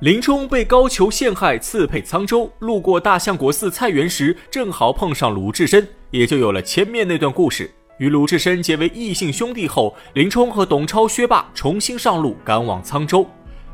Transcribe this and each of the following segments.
林冲被高俅陷害，刺配沧州。路过大相国寺菜园时，正好碰上鲁智深，也就有了前面那段故事。与鲁智深结为异姓兄弟后，林冲和董超、薛霸重新上路，赶往沧州。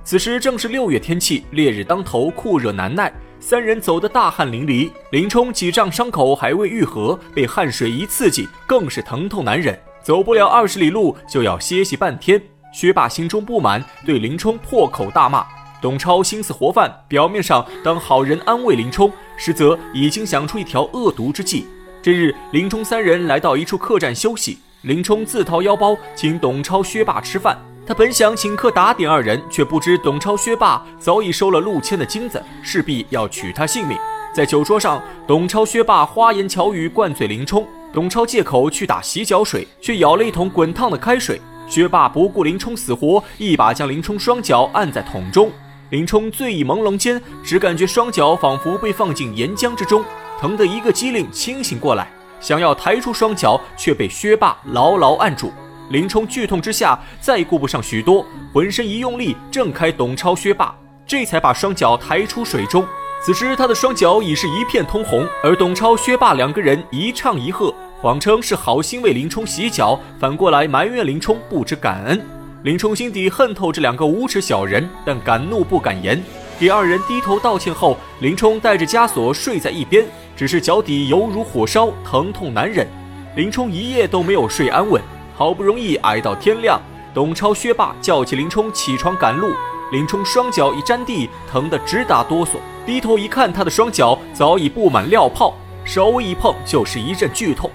此时正是六月天气，烈日当头，酷热难耐，三人走得大汗淋漓。林冲几丈伤口还未愈合，被汗水一刺激，更是疼痛难忍，走不了二十里路就要歇息半天。薛霸心中不满，对林冲破口大骂。董超心思活泛，表面上当好人安慰林冲，实则已经想出一条恶毒之计。这日，林冲三人来到一处客栈休息，林冲自掏腰包请董超、薛霸吃饭。他本想请客打点二人，却不知董超、薛霸早已收了陆谦的金子，势必要取他性命。在酒桌上，董超、薛霸花言巧语灌醉林冲。董超借口去打洗脚水，却舀了一桶滚烫的开水。薛霸不顾林冲死活，一把将林冲双脚按在桶中。林冲醉意朦胧间，只感觉双脚仿佛被放进岩浆之中，疼得一个机灵，清醒过来，想要抬出双脚，却被薛霸牢牢按住。林冲剧痛之下，再顾不上许多，浑身一用力，挣开董超、薛霸，这才把双脚抬出水中。此时他的双脚已是一片通红，而董超、薛霸两个人一唱一和，谎称是好心为林冲洗脚，反过来埋怨林冲不知感恩。林冲心底恨透这两个无耻小人，但敢怒不敢言。给二人低头道歉后，林冲带着枷锁睡在一边，只是脚底犹如火烧，疼痛难忍。林冲一夜都没有睡安稳，好不容易挨到天亮，董超、薛霸叫起林冲起床赶路。林冲双脚一沾地，疼得直打哆嗦，低头一看，他的双脚早已布满料泡，稍微一碰就是一阵剧痛。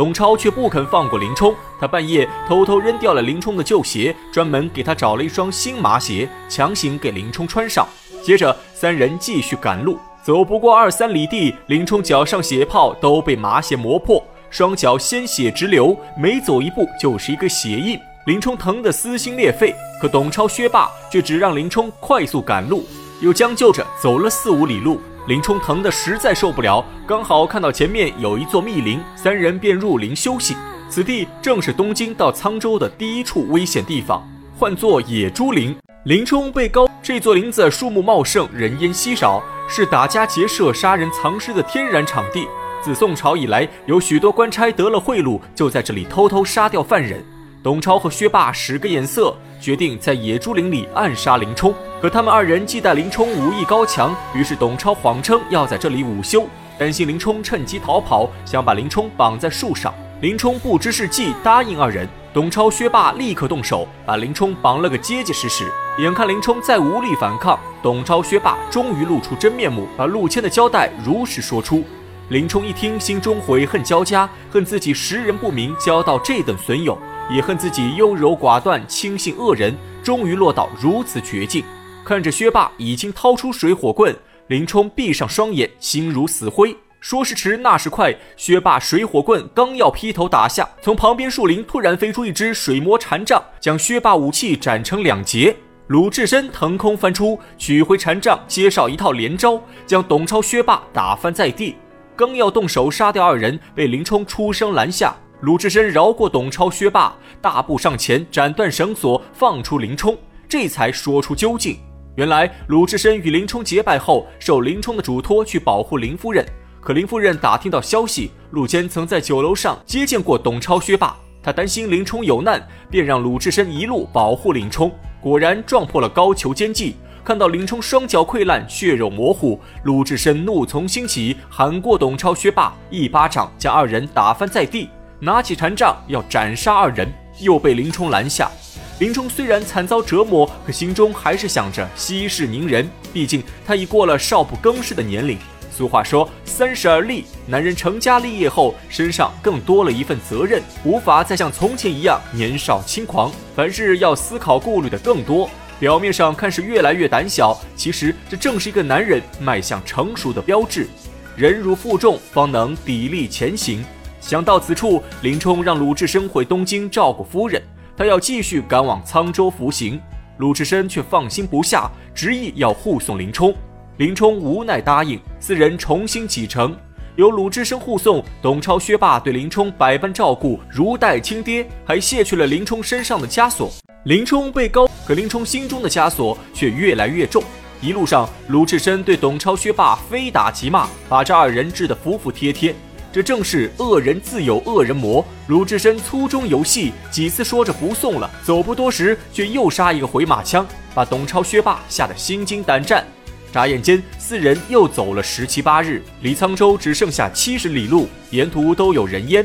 董超却不肯放过林冲，他半夜偷偷扔掉了林冲的旧鞋，专门给他找了一双新麻鞋，强行给林冲穿上。接着，三人继续赶路，走不过二三里地，林冲脚上血泡都被麻鞋磨破，双脚鲜血直流，每走一步就是一个血印。林冲疼得撕心裂肺，可董超、薛霸却只让林冲快速赶路，又将就着走了四五里路。林冲疼得实在受不了，刚好看到前面有一座密林，三人便入林休息。此地正是东京到沧州的第一处危险地方，唤作野猪林。林冲被高这座林子树木茂盛，人烟稀少，是打家劫舍、杀人藏尸的天然场地。自宋朝以来，有许多官差得了贿赂，就在这里偷偷杀掉犯人。董超和薛霸使个眼色，决定在野猪林里暗杀林冲。可他们二人忌惮林冲武艺高强，于是董超谎称要在这里午休，担心林冲趁机逃跑，想把林冲绑在树上。林冲不知是计，答应二人。董超、薛霸立刻动手，把林冲绑了个结结实实。眼看林冲再无力反抗，董超、薛霸终于露出真面目，把陆谦的交代如实说出。林冲一听，心中悔恨交加，恨自己识人不明，交到这等损友。也恨自己优柔寡断、轻信恶人，终于落到如此绝境。看着薛霸已经掏出水火棍，林冲闭上双眼，心如死灰。说时迟，那时快，薛霸水火棍刚要劈头打下，从旁边树林突然飞出一只水魔禅杖，将薛霸武器斩成两截。鲁智深腾空翻出，取回禅杖，接上一套连招，将董超、薛霸打翻在地。刚要动手杀掉二人，被林冲出声拦下。鲁智深饶过董超、薛霸，大步上前，斩断绳索，放出林冲，这才说出究竟。原来鲁智深与林冲结拜后，受林冲的嘱托去保护林夫人。可林夫人打听到消息，陆坚曾在酒楼上接见过董超、薛霸，他担心林冲有难，便让鲁智深一路保护林冲。果然撞破了高俅奸计。看到林冲双脚溃烂，血肉模糊，鲁智深怒从心起，喊过董超、薛霸，一巴掌将二人打翻在地。拿起禅杖要斩杀二人，又被林冲拦下。林冲虽然惨遭折磨，可心中还是想着息事宁人，毕竟他已过了少不更事的年龄。俗话说三十而立，男人成家立业后，身上更多了一份责任，无法再像从前一样年少轻狂，凡事要思考顾虑的更多。表面上看是越来越胆小，其实这正是一个男人迈向成熟的标志。忍辱负重，方能砥砺前行。想到此处，林冲让鲁智深回东京照顾夫人，他要继续赶往沧州服刑。鲁智深却放心不下，执意要护送林冲。林冲无奈答应，四人重新启程。由鲁智深护送，董超、薛霸对林冲百般照顾，如待亲爹，还卸去了林冲身上的枷锁。林冲被高，可林冲心中的枷锁却越来越重。一路上，鲁智深对董超、薛霸非打即骂，把这二人治得服服帖帖。这正是恶人自有恶人磨。鲁智深粗中有细，几次说着不送了，走不多时，却又杀一个回马枪，把董超、薛霸吓得心惊胆战。眨眼间，四人又走了十七八日，离沧州只剩下七十里路，沿途都有人烟。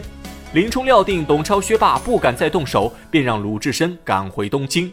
林冲料定董超、薛霸不敢再动手，便让鲁智深赶回东京。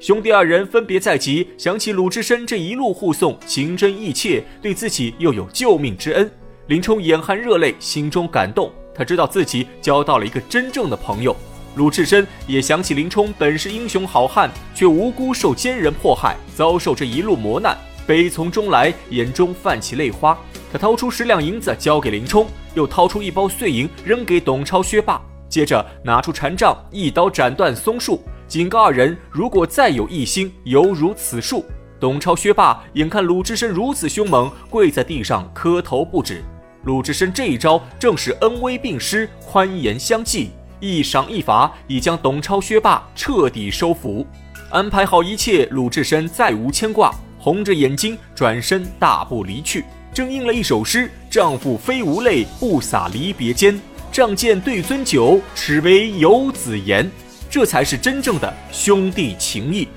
兄弟二人分别在即，想起鲁智深这一路护送，情真意切，对自己又有救命之恩。林冲眼含热泪，心中感动。他知道自己交到了一个真正的朋友。鲁智深也想起林冲本是英雄好汉，却无辜受奸人迫害，遭受这一路磨难，悲从中来，眼中泛起泪花。他掏出十两银子交给林冲，又掏出一包碎银扔给董超、薛霸，接着拿出禅杖，一刀斩断松树，警告二人：如果再有异心，犹如此树。董超、薛霸眼看鲁智深如此凶猛，跪在地上磕头不止。鲁智深这一招正是恩威并施，宽严相济，一赏一罚，已将董超、薛霸彻底收服。安排好一切，鲁智深再无牵挂，红着眼睛转身大步离去，正应了一首诗：“丈夫非无泪，不洒离别间。仗剑对樽酒，耻为游子言。”这才是真正的兄弟情谊。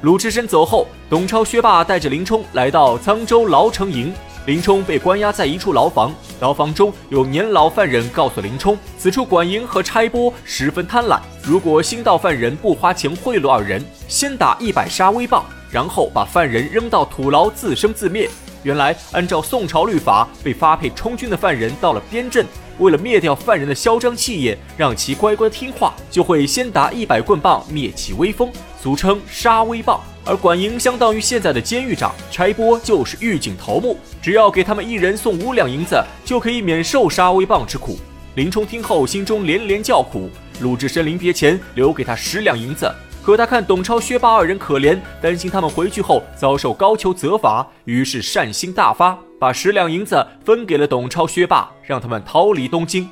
鲁智深走后，董超、薛霸带着林冲来到沧州牢城营。林冲被关押在一处牢房，牢房中有年老犯人告诉林冲，此处管营和差拨十分贪婪，如果新到犯人不花钱贿赂二人，先打一百杀威棒，然后把犯人扔到土牢自生自灭。原来按照宋朝律法，被发配充军的犯人到了边镇，为了灭掉犯人的嚣张气焰，让其乖乖听话，就会先打一百棍棒灭其威风，俗称杀威棒。而管营相当于现在的监狱长，差拨就是狱警头目，只要给他们一人送五两银子，就可以免受杀威棒之苦。林冲听后，心中连连叫苦。鲁智深临别前留给他十两银子，可他看董超、薛霸二人可怜，担心他们回去后遭受高俅责罚，于是善心大发，把十两银子分给了董超、薛霸，让他们逃离东京。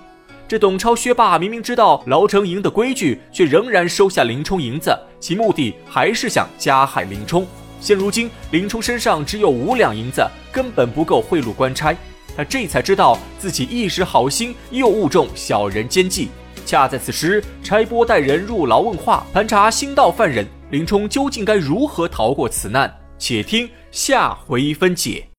这董超、薛霸明明知道牢城营的规矩，却仍然收下林冲银子，其目的还是想加害林冲。现如今林冲身上只有五两银子，根本不够贿赂官差。他这才知道自己一时好心，又误中小人奸计。恰在此时，差拨带人入牢问话，盘查新到犯人林冲究竟该如何逃过此难？且听下回分解。